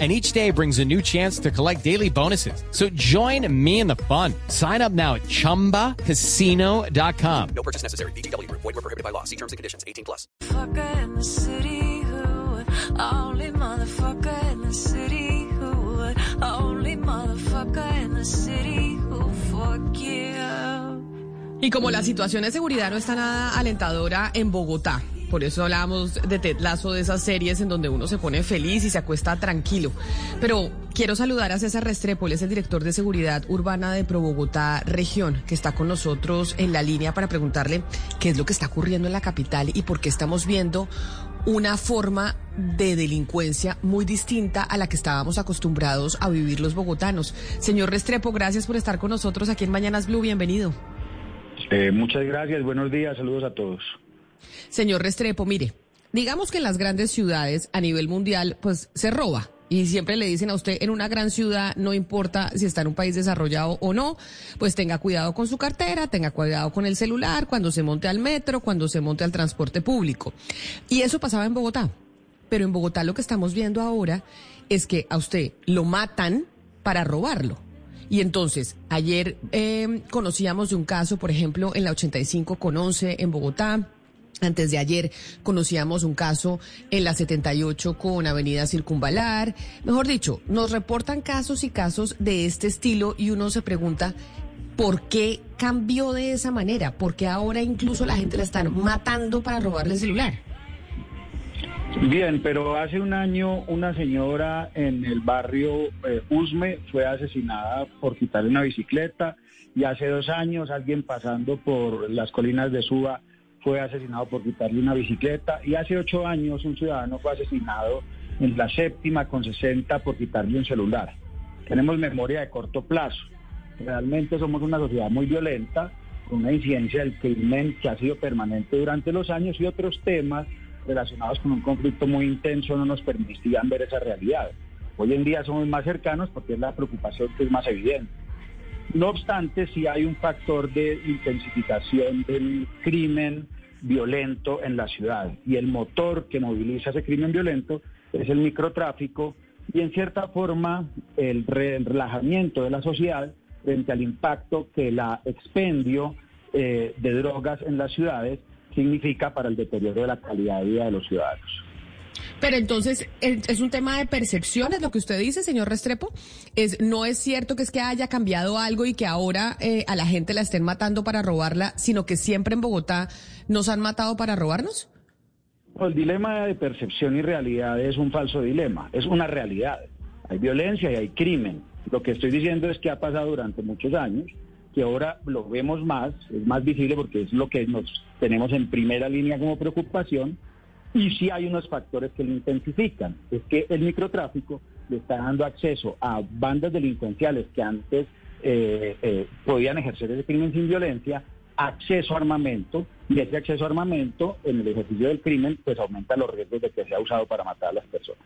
and each day brings a new chance to collect daily bonuses. So join me in the fun. Sign up now at ChumbaCasino.com. No purchase necessary. BGW. Void were prohibited by law. See terms and conditions. 18 plus. Motherfucker in the city who would only motherfucker in the city who would only motherfucker in the city who forgive. Y como la situación de seguridad no está nada alentadora en Bogotá, por eso hablábamos de Ted Lasso, de esas series en donde uno se pone feliz y se acuesta tranquilo. Pero quiero saludar a César Restrepo, él es el director de seguridad urbana de Pro Bogotá Región, que está con nosotros en la línea para preguntarle qué es lo que está ocurriendo en la capital y por qué estamos viendo una forma de delincuencia muy distinta a la que estábamos acostumbrados a vivir los bogotanos. Señor Restrepo, gracias por estar con nosotros aquí en Mañanas Blue, bienvenido. Eh, muchas gracias, buenos días, saludos a todos. Señor Restrepo, mire, digamos que en las grandes ciudades a nivel mundial, pues se roba. Y siempre le dicen a usted, en una gran ciudad, no importa si está en un país desarrollado o no, pues tenga cuidado con su cartera, tenga cuidado con el celular, cuando se monte al metro, cuando se monte al transporte público. Y eso pasaba en Bogotá. Pero en Bogotá lo que estamos viendo ahora es que a usted lo matan para robarlo. Y entonces, ayer eh, conocíamos de un caso, por ejemplo, en la 85 con 11 en Bogotá, antes de ayer conocíamos un caso en la 78 con Avenida Circunvalar. Mejor dicho, nos reportan casos y casos de este estilo y uno se pregunta por qué cambió de esa manera, por qué ahora incluso la gente la están matando para robarle el celular. Bien, pero hace un año una señora en el barrio eh, Usme fue asesinada por quitarle una bicicleta y hace dos años alguien pasando por las colinas de Suba fue asesinado por quitarle una bicicleta y hace ocho años un ciudadano fue asesinado en la séptima con 60 por quitarle un celular. Tenemos memoria de corto plazo. Realmente somos una sociedad muy violenta, con una incidencia del crimen que ha sido permanente durante los años y otros temas relacionados con un conflicto muy intenso no nos permitían ver esa realidad. Hoy en día somos más cercanos porque es la preocupación que es más evidente. No obstante, sí hay un factor de intensificación del crimen violento en la ciudad y el motor que moviliza ese crimen violento es el microtráfico y en cierta forma el relajamiento de la sociedad frente al impacto que la expendio eh, de drogas en las ciudades significa para el deterioro de la calidad de vida de los ciudadanos. Pero entonces, ¿es un tema de percepciones lo que usted dice, señor Restrepo? Es, ¿No es cierto que es que haya cambiado algo y que ahora eh, a la gente la estén matando para robarla, sino que siempre en Bogotá nos han matado para robarnos? El dilema de percepción y realidad es un falso dilema, es una realidad. Hay violencia y hay crimen. Lo que estoy diciendo es que ha pasado durante muchos años, que ahora lo vemos más, es más visible porque es lo que nos tenemos en primera línea como preocupación, y sí hay unos factores que lo intensifican. Es que el microtráfico le está dando acceso a bandas delincuenciales que antes eh, eh, podían ejercer ese crimen sin violencia, acceso a armamento, y ese acceso a armamento en el ejercicio del crimen pues aumenta los riesgos de que sea usado para matar a las personas.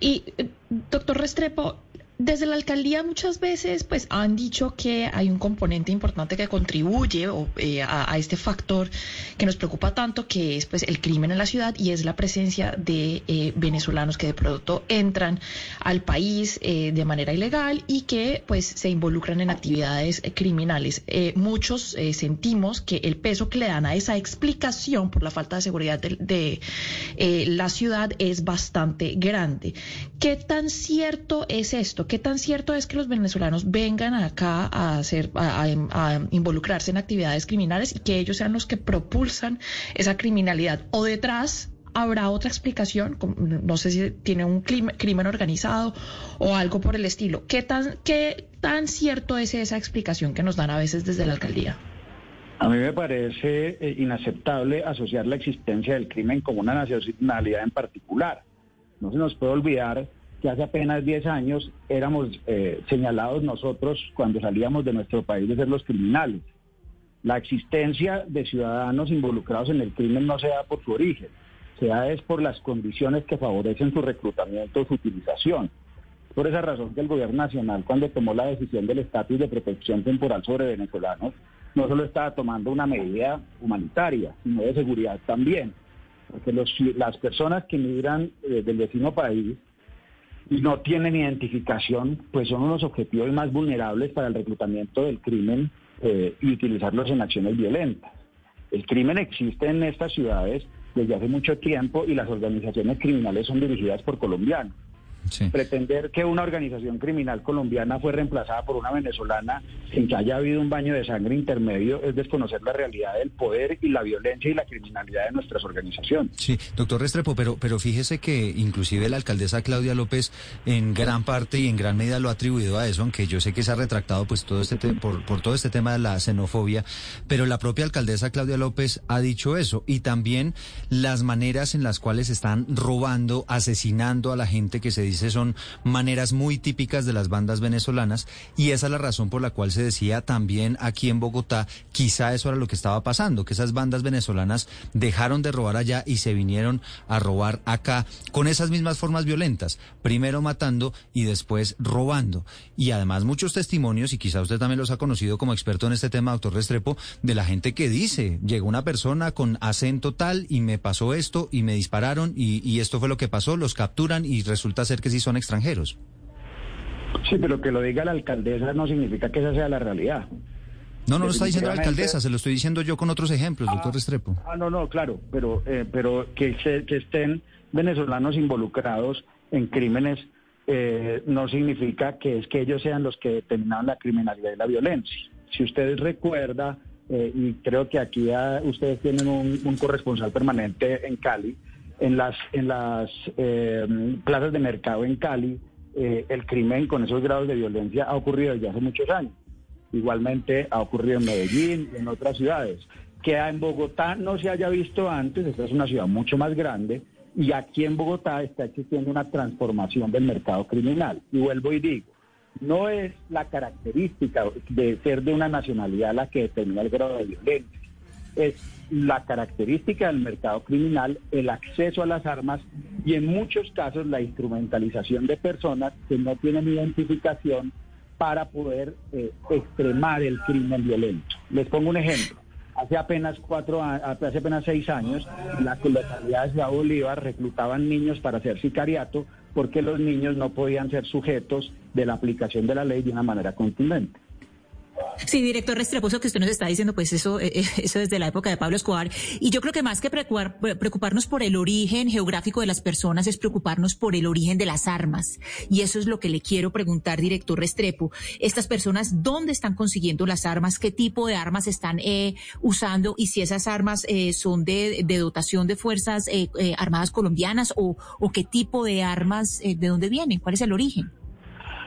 Y, eh, doctor Restrepo, desde la alcaldía muchas veces pues han dicho que hay un componente importante que contribuye eh, a, este factor que nos preocupa tanto que es pues el crimen en la ciudad y es la presencia de eh, venezolanos que de pronto entran al país eh, de manera ilegal y que pues se involucran en actividades criminales. muchos sentimos que el peso que le dan a esa explicación por la falta de seguridad de la ciudad es bastante grande. ¿Qué tan cierto es esto? ¿Qué tan cierto es que los venezolanos vengan acá a, hacer, involucrarse en actividades criminales y que ellos sean los que propulsan esa criminalidad? ¿O detrás habrá otra explicación? No sé si tiene un crimen organizado o algo por el estilo. ¿Qué tan, qué tan cierto es esa explicación que nos dan a veces desde la alcaldía? A mí me parece eh, inaceptable asociar la existencia del crimen con una nacionalidad en particular. No se nos puede olvidar que hace apenas 10 años éramos eh, señalados nosotros cuando salíamos de nuestro país de ser los criminales. La existencia de ciudadanos involucrados en el crimen no se da por su origen, se da es por las condiciones que favorecen su reclutamiento o su utilización. Por esa razón que el gobierno nacional, cuando tomó la decisión del estatus de protección temporal sobre venezolanos, no solo estaba tomando una medida humanitaria, sino de seguridad también. Porque los, las personas que migran eh, del vecino país y no tienen identificación, pues son unos objetivos más vulnerables para el reclutamiento del crimen eh, y utilizarlos en acciones violentas. El crimen existe en estas ciudades desde hace mucho tiempo y las organizaciones criminales son dirigidas por colombianos. Sí. Pretender que una organización criminal colombiana fue reemplazada por una venezolana sin que haya habido un baño de sangre intermedio es desconocer la realidad del poder y la violencia y la criminalidad de nuestras organizaciones. Sí, doctor Restrepo, pero, pero fíjese que inclusive la alcaldesa Claudia López en gran parte y en gran medida lo ha atribuido a eso, aunque yo sé que se ha retractado pues todo este te- por, por todo este tema de la xenofobia, pero la propia alcaldesa Claudia López ha dicho eso y también las maneras en las cuales están robando, asesinando a la gente que se dice son maneras muy típicas de las bandas venezolanas y esa es la razón por la cual se decía también aquí en Bogotá, quizá eso era lo que estaba pasando, que esas bandas venezolanas dejaron de robar allá y se vinieron a robar acá con esas mismas formas violentas, primero matando y después robando. Y además muchos testimonios, y quizá usted también los ha conocido como experto en este tema, doctor Restrepo, de la gente que dice, llegó una persona con acento tal y me pasó esto y me dispararon y, y esto fue lo que pasó, los capturan y resulta ser que sí son extranjeros. Sí, pero que lo diga la alcaldesa no significa que esa sea la realidad. No, no lo está diciendo la alcaldesa, se lo estoy diciendo yo con otros ejemplos, doctor Restrepo. Ah, no, no, claro, pero, eh, pero que, se- que estén venezolanos involucrados en crímenes eh, no significa que es que ellos sean los que determinaron la criminalidad y la violencia. Si ustedes recuerdan, eh, y creo que aquí ah, ustedes tienen un, un corresponsal permanente en Cali, en las, en las eh, plazas de mercado en Cali, eh, el crimen con esos grados de violencia ha ocurrido desde hace muchos años. Igualmente ha ocurrido en Medellín y en otras ciudades. Que en Bogotá no se haya visto antes, esta es una ciudad mucho más grande, y aquí en Bogotá está existiendo una transformación del mercado criminal. Y vuelvo y digo, no es la característica de ser de una nacionalidad la que determina el grado de violencia, es la característica del mercado criminal, el acceso a las armas y en muchos casos la instrumentalización de personas que no tienen identificación para poder eh, extremar el crimen violento. Les pongo un ejemplo. Hace apenas cuatro hace apenas seis años, la localidad de Bolívar reclutaban niños para hacer sicariato porque los niños no podían ser sujetos de la aplicación de la ley de una manera contundente. Sí, director Restrepo, eso que usted nos está diciendo, pues eso, eh, eh, eso desde la época de Pablo Escobar. Y yo creo que más que preocupar- preocuparnos por el origen geográfico de las personas es preocuparnos por el origen de las armas. Y eso es lo que le quiero preguntar, director Restrepo. Estas personas, ¿dónde están consiguiendo las armas? ¿Qué tipo de armas están eh, usando? Y si esas armas eh, son de, de dotación de fuerzas eh, eh, armadas colombianas o, o qué tipo de armas, de dónde vienen, cuál es el origen.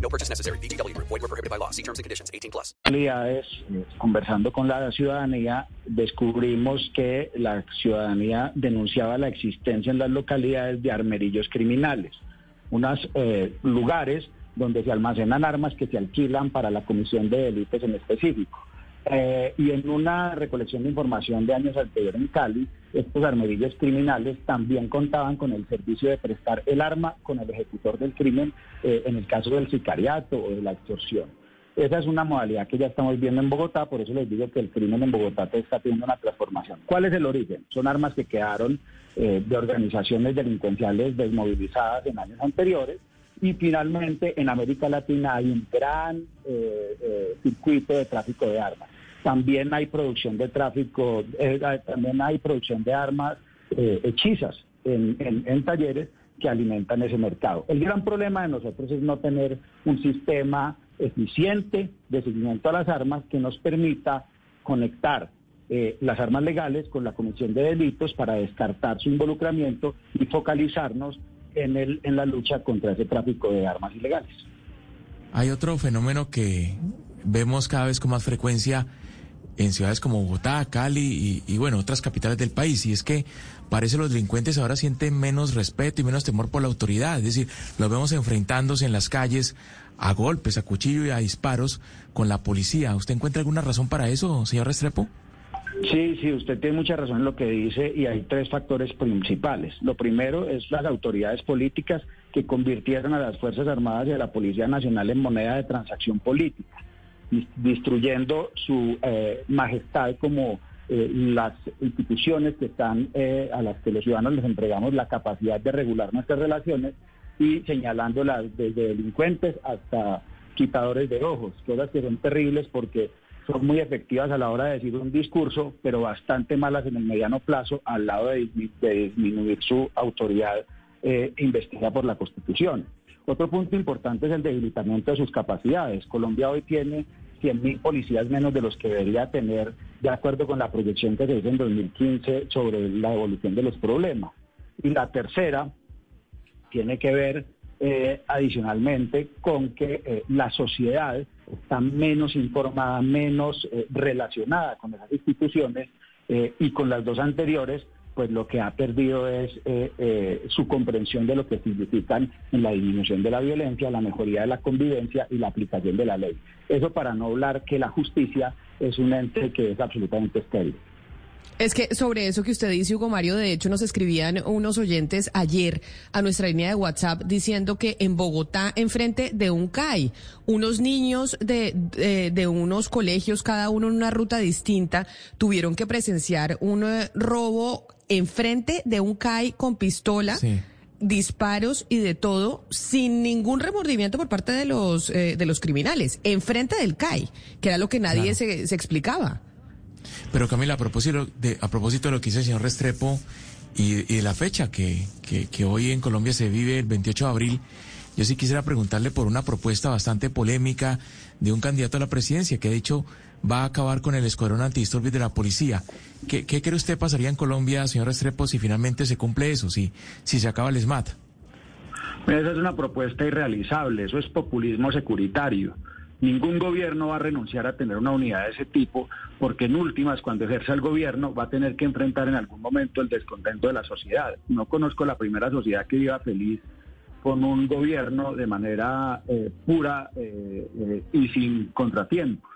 No purchase necessary. Group. Void were prohibited by law. See terms and conditions. 18 plus. eh, conversando con la ciudadanía, descubrimos que la ciudadanía denunciaba la existencia en las localidades de armerillos criminales, unos lugares donde se almacenan armas que se alquilan para la comisión de delitos en específico. Eh, y en una recolección de información de años anteriores en Cali, estos armerillos criminales también contaban con el servicio de prestar el arma con el ejecutor del crimen eh, en el caso del sicariato o de la extorsión. Esa es una modalidad que ya estamos viendo en Bogotá, por eso les digo que el crimen en Bogotá está teniendo una transformación. ¿Cuál es el origen? Son armas que quedaron eh, de organizaciones delincuenciales desmovilizadas en años anteriores y finalmente en América Latina hay un gran eh, eh, circuito de tráfico de armas. También hay producción de tráfico, eh, también hay producción de armas eh, hechizas en, en, en talleres que alimentan ese mercado. El gran problema de nosotros es no tener un sistema eficiente de seguimiento a las armas que nos permita conectar eh, las armas legales con la comisión de delitos para descartar su involucramiento y focalizarnos en, el, en la lucha contra ese tráfico de armas ilegales. Hay otro fenómeno que vemos cada vez con más frecuencia en ciudades como Bogotá, Cali y, bueno, otras capitales del país. Y es que parece los delincuentes ahora sienten menos respeto y menos temor por la autoridad. Es decir, los vemos enfrentándose en las calles a golpes, a cuchillo y a disparos con la policía. ¿Usted encuentra alguna razón para eso, señor Restrepo? Sí, sí, usted tiene mucha razón en lo que dice y hay tres factores principales. Lo primero es las autoridades políticas que convirtieron a las Fuerzas Armadas y a la Policía Nacional en moneda de transacción política, destruyendo su eh, majestad como eh, las instituciones que están eh, a las que los ciudadanos les entregamos la capacidad de regular nuestras relaciones y señalándolas desde delincuentes hasta quitadores de ojos, cosas que son terribles porque son muy efectivas a la hora de decir un discurso, pero bastante malas en el mediano plazo al lado de, disminuir su autoridad eh, investigada por la Constitución. Otro punto importante es el debilitamiento de sus capacidades. Colombia hoy tiene 100.000 policías menos de los que debería tener, de acuerdo con la proyección que se hizo en 2015 sobre la evolución de los problemas. Y la tercera tiene que ver eh, adicionalmente con que eh, la sociedad está menos informada, menos eh, relacionada con esas instituciones y con las dos anteriores, pues lo que ha perdido es su comprensión de lo que significan en la disminución de la violencia, la mejoría de la convivencia y la aplicación de la ley. Eso para no hablar que la justicia es un ente que es absolutamente estéril. Es que sobre eso que usted dice, Hugo Mario, de hecho nos escribían unos oyentes ayer a nuestra línea de WhatsApp diciendo que en Bogotá, enfrente de un CAI, unos niños de, de, unos colegios, cada uno en una ruta distinta, tuvieron que presenciar un eh, robo enfrente de un CAI con pistola. disparos y de todo sin ningún remordimiento por parte de los eh, de los criminales enfrente del CAI que era lo que nadie se, se explicaba pero Camila, a propósito de, a propósito de lo que dice el señor Restrepo y, de la fecha que, que, hoy en Colombia se vive el 28 de abril, yo sí quisiera preguntarle por una propuesta bastante polémica de un candidato a la presidencia que ha dicho va a acabar con el escuadrón antidisturbios de la policía. ¿Qué, ¿Qué, cree usted pasaría en Colombia, señor Restrepo, si finalmente se cumple eso, si, si se acaba el SMAT? Esa es una propuesta irrealizable, eso es populismo securitario. Ningún gobierno va a renunciar a tener una unidad de ese tipo porque en últimas, cuando ejerza el gobierno, va a tener que enfrentar en algún momento el descontento de la sociedad. No conozco la primera sociedad que viva feliz con un gobierno de manera eh, pura eh, eh, y sin contratiempos.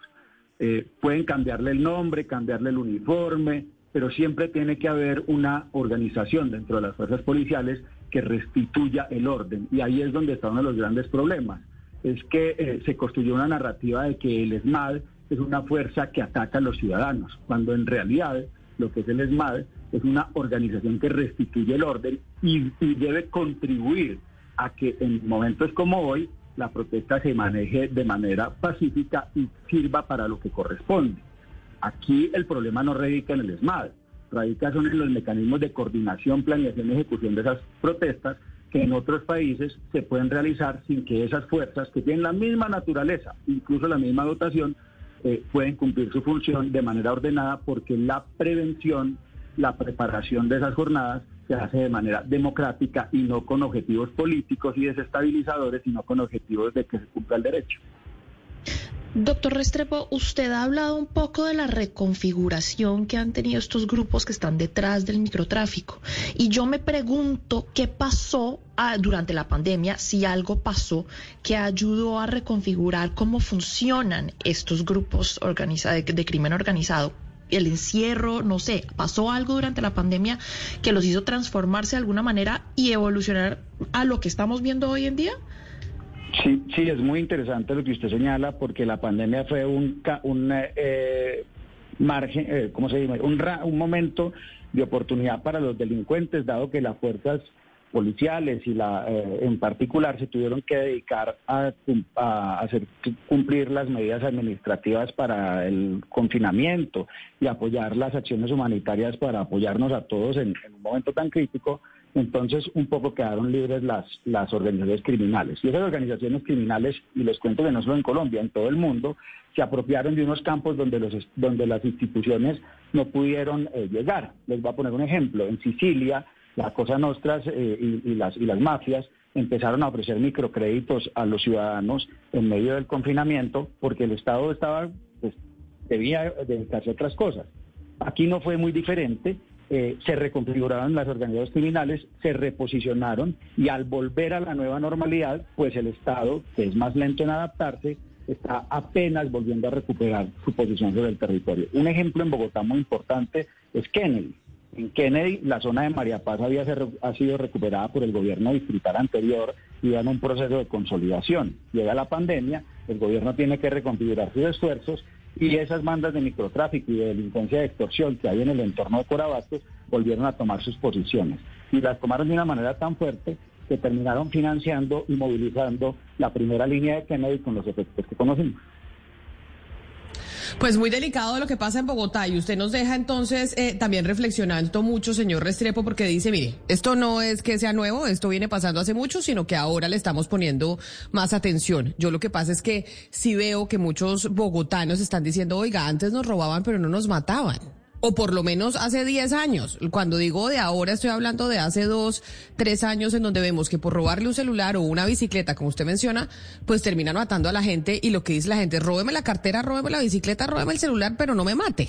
pueden cambiarle el nombre, cambiarle el uniforme, pero siempre tiene que haber una organización dentro de las fuerzas policiales que restituya el orden. Y ahí es donde está uno de los grandes problemas es que eh, se construyó una narrativa de que el ESMAD es una fuerza que ataca a los ciudadanos, cuando en realidad lo que es el ESMAD es una organización que restituye el orden y, debe contribuir a que en momentos como hoy la protesta se maneje de manera pacífica y sirva para lo que corresponde. Aquí el problema no radica en el ESMAD, radica son en los mecanismos de coordinación, planeación y ejecución de esas protestas que en otros países se pueden realizar sin que esas fuerzas, que tienen la misma naturaleza, incluso la misma dotación, eh, pueden cumplir su función de manera ordenada porque la prevención, la preparación de esas jornadas se hace de manera democrática y no con objetivos políticos y desestabilizadores, sino con objetivos de que se cumpla el derecho. Doctor Restrepo, usted ha hablado un poco de la reconfiguración que han tenido estos grupos que están detrás del microtráfico. Y yo me pregunto qué pasó ah, durante la pandemia, si algo pasó que ayudó a reconfigurar cómo funcionan estos grupos de, de crimen organizado el encierro, no sé, pasó algo durante la pandemia que los hizo transformarse de alguna manera y evolucionar a lo que estamos viendo hoy en día? Sí, sí, es muy interesante lo que usted señala porque la pandemia fue un, un eh, margen, eh, ¿cómo se dice? Un, un momento de oportunidad para los delincuentes, dado que las fuerzas policiales y la eh, en particular se tuvieron que dedicar a, hacer cumplir las medidas administrativas para el confinamiento y apoyar las acciones humanitarias para apoyarnos a todos en un momento tan crítico Entonces, un poco quedaron libres las, las organizaciones criminales. Y esas organizaciones criminales, y les cuento que no solo en Colombia, en todo el mundo, se apropiaron de unos campos donde, los, donde las instituciones no pudieron eh, llegar. Les voy a poner un ejemplo. En Sicilia, la Cosa Nostras eh, y, y, las, y las mafias empezaron a ofrecer microcréditos a los ciudadanos en medio del confinamiento porque el Estado estaba, pues, debía dedicarse a otras cosas. Aquí no fue muy diferente eh, se reconfiguraron las organizaciones criminales, se reposicionaron y al volver a la nueva normalidad, pues el Estado, que es más lento en adaptarse, está apenas volviendo a recuperar su posición sobre el territorio. Un ejemplo en Bogotá muy importante es Kennedy. En Kennedy, la zona de María Paz había ha sido recuperada por el gobierno distrital anterior y en un proceso de consolidación. Llega la pandemia, el gobierno tiene que reconfigurar sus esfuerzos y esas bandas de microtráfico y de delincuencia de extorsión que hay en el entorno de Corabastos volvieron a tomar sus posiciones. Y las tomaron de una manera tan fuerte que terminaron financiando y movilizando la primera línea de Kennedy con los efectos que conocimos. Pues muy delicado lo que pasa en Bogotá y usted nos deja entonces eh, también reflexionando mucho, señor Restrepo, porque dice, mire, esto no es que sea nuevo, esto viene pasando hace mucho, sino que ahora le estamos poniendo más atención. Yo lo que pasa es que sí veo que muchos bogotanos están diciendo, oiga, antes nos robaban pero no nos mataban o por lo menos hace 10 años. Cuando digo de ahora, estoy hablando de hace dos, tres años en donde vemos que por robarle un celular o una bicicleta, como usted menciona, pues terminan matando a la gente y lo que dice la gente, róbeme la cartera, róbeme la bicicleta, róbeme el celular, pero no me mate.